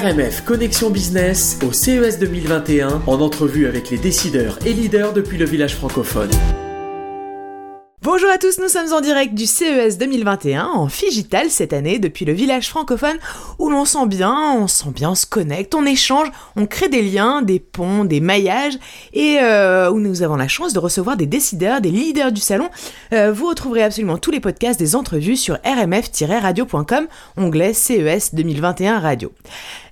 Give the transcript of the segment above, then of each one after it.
RMF Connexion Business au CES 2021 en entrevue avec les décideurs et leaders depuis le village francophone. Bonjour à tous, nous sommes en direct du CES 2021 en Figital cette année depuis le village francophone où l'on sent bien, on sent bien, on se connecte, on échange, on crée des liens, des ponts, des maillages et euh, où nous avons la chance de recevoir des décideurs, des leaders du salon. Euh, vous retrouverez absolument tous les podcasts des entrevues sur rmf-radio.com, onglet CES 2021 Radio.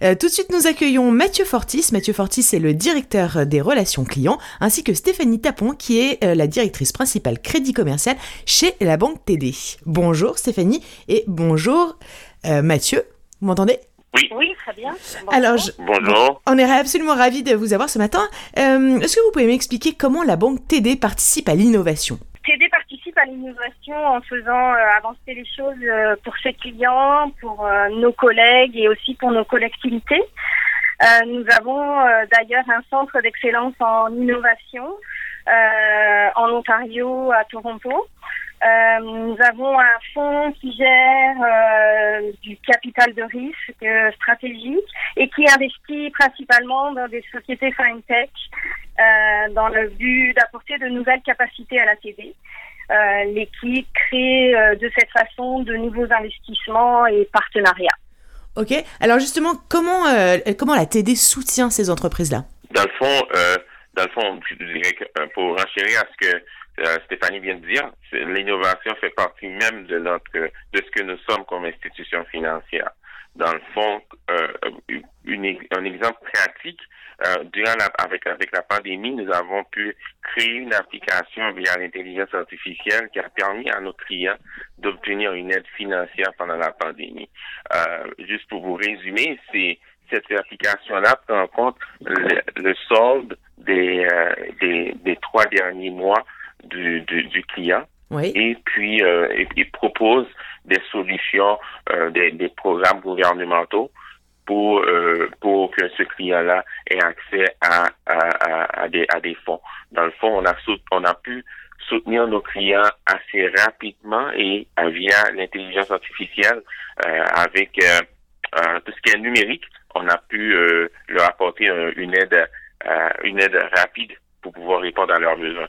Euh, tout de suite nous accueillons Mathieu Fortis. Mathieu Fortis est le directeur des relations clients ainsi que Stéphanie Tapon qui est la directrice principale crédit commercial chez la banque TD. Bonjour Stéphanie et bonjour euh, Mathieu. Vous m'entendez? Oui. très bien. Bonjour. Alors, Bonjour. On est absolument ravis de vous avoir ce matin. Euh, est-ce que vous pouvez m'expliquer comment la banque TD participe à l'innovation? TD participe à l'innovation en faisant euh, avancer les choses pour ses clients, pour nos collègues et aussi pour nos collectivités. nous avons d'ailleurs un centre d'excellence en innovation euh, en Ontario, à Toronto. Euh, nous avons un fonds qui gère euh, du capital de risque stratégique et qui investit principalement dans des sociétés fintech euh, dans le but d'apporter de nouvelles capacités à la TV. L'équipe crée de cette façon de nouveaux investissements et partenariats. Ok. Alors justement, comment comment la TD soutient ces entreprises-là? Dans le fond, dans le fond, je dirais que euh, pour renchérir à ce que euh, Stéphanie vient de dire, l'innovation fait partie même de notre de ce que nous sommes comme institution financière. Dans le fond, euh, un exemple pratique, durant la, avec avec la pandémie, nous avons pu créer une application via l'intelligence artificielle qui a permis à nos clients d'obtenir une aide financière pendant la pandémie. juste pour vous résumer, c'est cette application-là prend en compte le solde euh, des, des, trois derniers mois du, du, client. Et puis, euh, il propose des solutions, euh, des, des, programmes gouvernementaux pour, euh, pour que ce client-là ait accès à, à, à, des, à des fonds. Dans le fond, on a, on a pu soutenir nos clients assez rapidement et via l'intelligence artificielle avec tout ce qui est numérique, on a pu leur apporter une aide euh, une aide rapide pour pouvoir répondre à leurs besoins.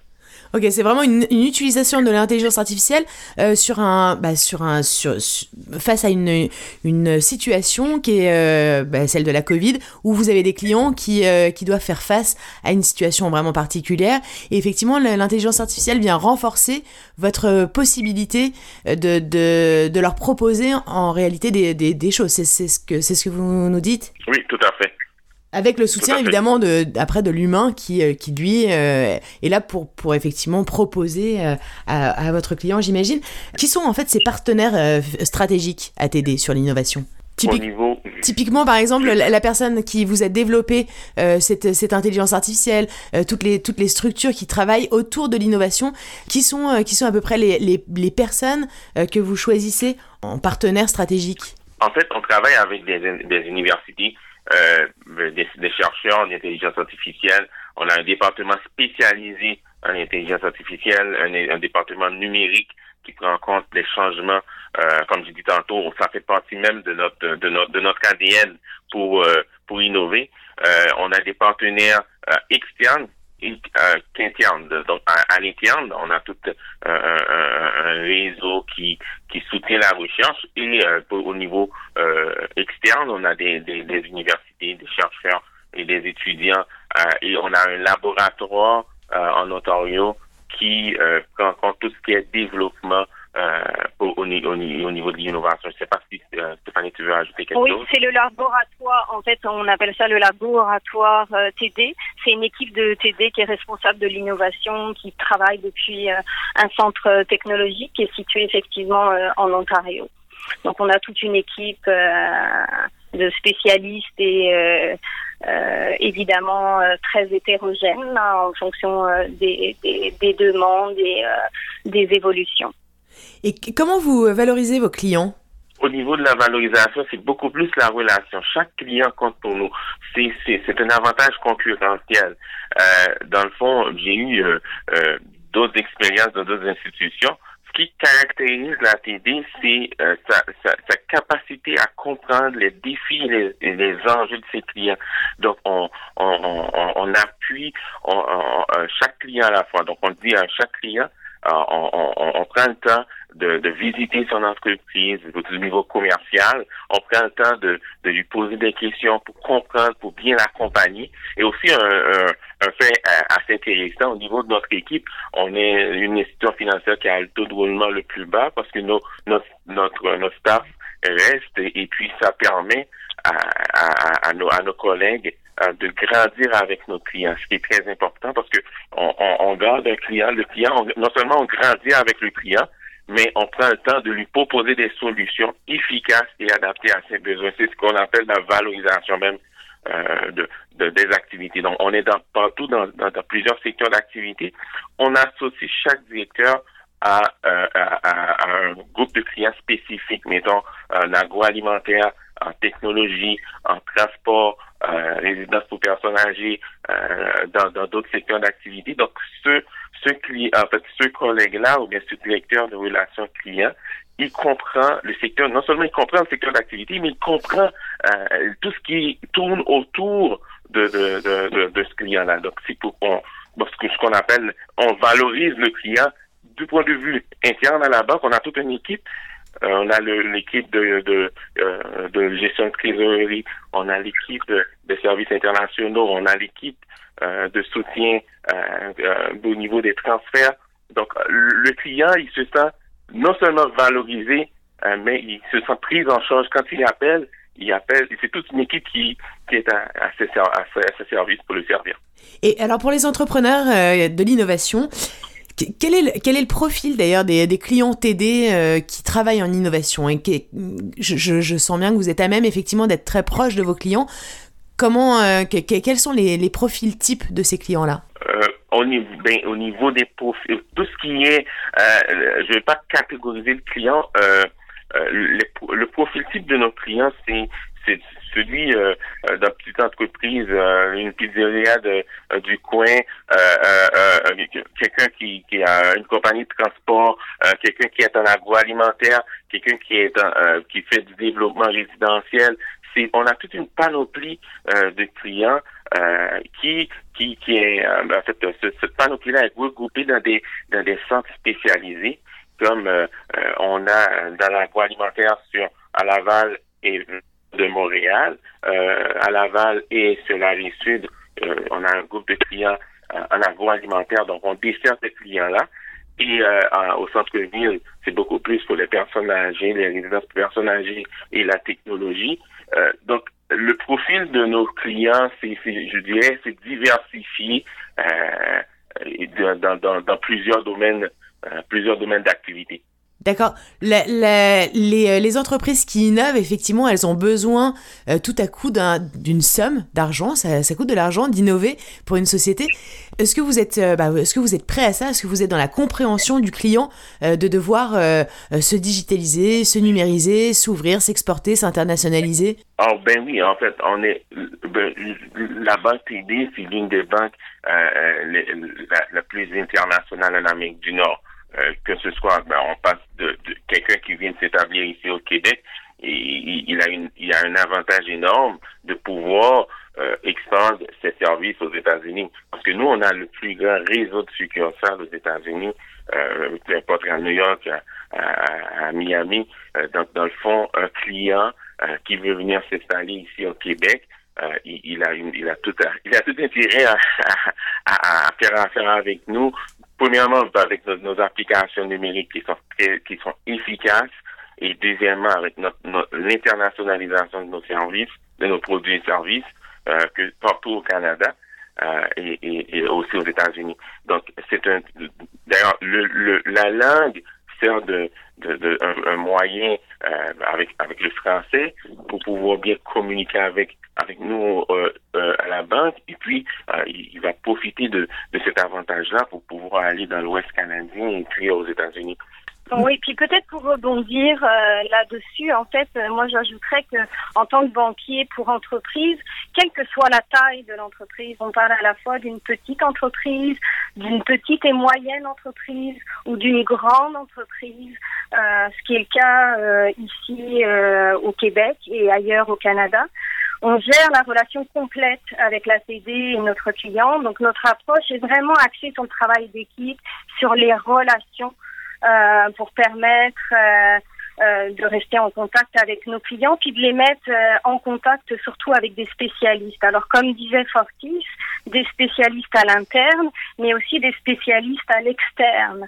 Ok, c'est vraiment une, utilisation de l'intelligence artificielle euh, sur un, bah, sur un, sur, face à une, une situation qui est euh, bah, celle de la Covid, où vous avez des clients qui, qui doivent faire face à une situation vraiment particulière. Et effectivement, l'intelligence artificielle vient renforcer votre possibilité de, de, de leur proposer en réalité des, des, des choses. C'est ce que c'est ce que vous nous dites? Oui, tout à fait. Avec le soutien évidemment de après de l'humain qui euh, qui lui euh, est là pour pour effectivement proposer euh, à, à, votre client, j'imagine. Qui sont en fait ses partenaires stratégiques à t'aider sur l'innovation? Typiquement, par exemple, la, personne qui vous a développé cette, cette, intelligence artificielle, toutes, les, toutes les structures qui travaillent autour de l'innovation, qui, sont qui sont à peu près les, les, les personnes que vous choisissez en partenaire stratégique? En fait, on travaille avec des, des universités euh, des, des, chercheurs en intelligence artificielle. On a un département spécialisé en intelligence artificielle, un, un département numérique qui prend en compte les changements, euh, comme je dis tantôt, ça fait partie même de notre de notre de notre ADN pour euh, pour innover. Euh, on a des partenaires euh, externes euh, Donc, à, l'interne, on a tout euh, un, réseau qui, qui soutient la recherche et euh, au niveau euh, externe, on a des, des, des, universités, des chercheurs et des étudiants et on a un laboratoire en Ontario qui prend en compte tout ce qui est développement euh, au, au, niveau de l'innovation. Je ne sais pas si euh, Stéphanie, tu veux ajouter quelque chose? Oui, c'est le laboratoire. En fait, on appelle ça le laboratoire euh, TD. C'est une équipe de TD qui est responsable de l'innovation, qui travaille depuis un centre technologique qui est situé effectivement en Ontario. Donc, on a toute une équipe de spécialistes et évidemment très hétérogène hein, en fonction des, des, des, demandes et des évolutions. Et comment vous valorisez vos clients? Au niveau de la valorisation, c'est beaucoup plus la relation. Chaque client compte pour nous. C'est, c'est, un avantage concurrentiel. Euh, dans le fond, j'ai eu euh, euh, d'autres expériences dans d'autres institutions. Ce qui caractérise la TD, c'est euh, sa, capacité à comprendre les défis les, les, enjeux de ses clients. Donc, on, on, on, on appuie chaque client à la fois. Donc, on dit à chaque client, on, on, prend le temps de, de, visiter son entreprise au niveau commercial. On prend le temps de, de, lui poser des questions pour comprendre, pour bien l'accompagner. Et aussi un, un, un, fait assez intéressant au niveau de notre équipe, on est une institution financière qui a le taux de roulement le plus bas parce que nos, notre, notre, notre staff reste et puis ça permet à, à, à, nos, à nos collègues euh, de grandir avec nos clients, ce qui est très important parce que on, on, on garde un client, le client, non seulement on grandit avec le client, mais on prend le temps de lui proposer des solutions efficaces et adaptées à ses besoins. C'est ce qu'on appelle la valorisation même euh, de, de, des activités. Donc, on est dans, partout dans, dans, plusieurs secteurs d'activité. On associe chaque directeur à, euh, à, à, un groupe de clients spécifiques, mettons en agroalimentaire, en technologie, en transport, euh, résidence pour personnes âgées, euh, dans d'autres secteurs d'activité. Donc, ce, ce client, en fait, ce collègue-là, ou bien ce directeur de relations clients, il comprend le secteur, non seulement il comprend le secteur d'activité, mais il comprend euh, tout ce qui tourne autour de, de, de, de, ce client-là. Donc, c'est pour qu'on, ce qu'on appelle, on valorise le client du point de vue interne à la banque. On a toute une équipe on a l'équipe de, de, euh, de, gestion de trésorerie, on a l'équipe de, services internationaux, on a l'équipe euh, de soutien au niveau des transferts. Donc, le client, il se sent non seulement valorisé, mais il se sent pris en charge quand il appelle. Il appelle, c'est toute une équipe qui, est à, à, ses, à, ses, services pour le servir. Et alors pour les entrepreneurs de l'innovation, quel est, le, quel est le profil d'ailleurs des, des, clients TD euh, qui travaillent en innovation et je, je, je, sens bien que vous êtes à même effectivement d'être très proche de vos clients. Comment, euh, que, quels sont les, les, profils types de ces clients-là? Euh, au, niveau, ben, au niveau des profils, tout ce qui est, euh, je vais pas catégoriser le client. Le, le, profil type de nos clients, c'est celui d'une petite entreprise, euh, une pizzeria de, du coin, quelqu'un qui, qui a une compagnie de transport, quelqu'un qui est en agroalimentaire, quelqu'un qui est qui fait du développement résidentiel. C'est, on a toute une panoplie de clients qui qui qui est en fait cette panoplie-là est regroupée dans des dans des centres spécialisés comme on a dans l'agroalimentaire sur à Laval et de Montréal, euh, à Laval et sur la rive sud, euh, on a un groupe de clients euh, en agroalimentaire, donc on dessert ces clients-là. Et au centre-ville, c'est beaucoup plus pour les personnes âgées, les résidences personnes âgées et la technologie. donc, le profil de nos clients, c'est, je dirais, c'est diversifié dans, dans, dans, plusieurs domaines, plusieurs domaines d'activité. D'accord. les, euh, les, entreprises qui innovent, effectivement, elles ont besoin euh, tout à coup d'une somme d'argent. Ça, ça, coûte de l'argent d'innover pour une société. Est-ce que vous êtes, euh, bah, est-ce que vous êtes prêt à ça? Est-ce que vous êtes dans la compréhension du client de devoir se digitaliser, se numériser, s'ouvrir, s'exporter, s'internationaliser? Oh ben oui, en fait, on est ben, la banque TD, c'est l'une des banques la, la plus internationale en Amérique du Nord. Euh, que ce soit, ben, on passe de, de quelqu'un qui vient de s'établir ici au Québec, et il, a une, il a un avantage énorme de pouvoir euh, expandre ses services aux États-Unis. Parce que nous, on a le plus grand réseau de succursales aux États-Unis, euh, peu importe à New York, à, à, Miami. Euh, donc, dans le fond, un client euh, qui veut venir s'installer ici au Québec, euh, il, il, a une, il a tout il a tout intérêt à, à, à, faire affaire avec nous premièrement, avec nos, applications numériques qui sont, qui sont efficaces, et deuxièmement, avec notre, l'internationalisation de nos services, de nos produits et services, euh, que partout au Canada euh, et, et, aussi aux États-Unis. Donc, c'est un, d'ailleurs, le, le, la langue sert de, de, de un, moyen euh, avec avec le français pour pouvoir bien communiquer avec avec nous euh, euh, à la banque et puis euh, il, va profiter de, de cet avantage-là pour pouvoir aller dans l'Ouest canadien et puis aux États-Unis. Oui, puis peut-être pour rebondir là-dessus, en fait, moi j'ajouterais que en tant que banquier pour entreprise, quelle que soit la taille de l'entreprise, on parle à la fois d'une petite entreprise, d'une petite et moyenne entreprise ou d'une grande entreprise, ce qui est le cas ici au Québec et ailleurs au Canada. On gère la relation complète avec la CD et notre client. Donc notre approche est vraiment axée sur le travail d'équipe, sur les relations euh, pour permettre euh, euh, de rester en contact avec nos clients, puis de les mettre en contact surtout avec des spécialistes. Alors comme disait Fortis, des spécialistes à l'interne, mais aussi des spécialistes à l'externe.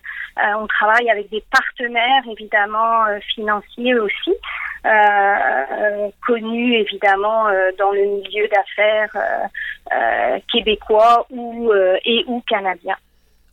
on travaille avec des partenaires évidemment financiers aussi, connus évidemment dans le milieu d'affaires québécois ou et ou canadien.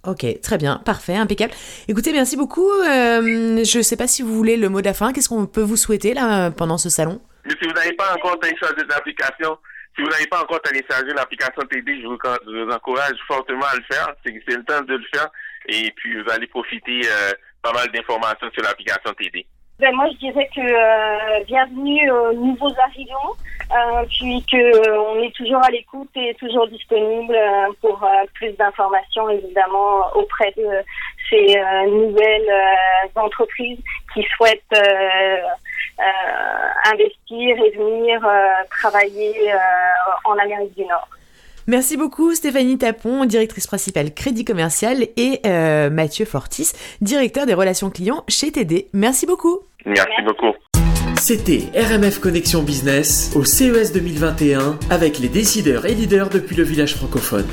Ok, très bien, parfait, impeccable. Écoutez, merci beaucoup. Euh, je ne sais pas si vous voulez le mot de la fin. Qu'est-ce qu'on peut vous souhaiter là pendant ce salon? Mais si vous n'avez pas encore téléchargé l'application, si vous n'avez pas encore téléchargé l'application TD, je vous, encourage fortement à le faire. C'est le temps de le faire. Et puis vous allez profiter euh, pas mal d'informations sur l'application TD. Ben, moi, je dirais que euh, bienvenue aux nouveaux arrivants, euh, puis que euh, on est toujours à l'écoute et toujours disponible pour plus d'informations, évidemment, auprès de ces nouvelles entreprises qui souhaitent investir et venir travailler en Amérique du Nord. Merci beaucoup Stéphanie Tapon, directrice principale crédit commercial, et Mathieu Fortis, directeur des relations clients chez TD. Merci beaucoup. Merci beaucoup. C'était RMF Connexion Business au CES 2021 avec les décideurs et leaders depuis le village francophone.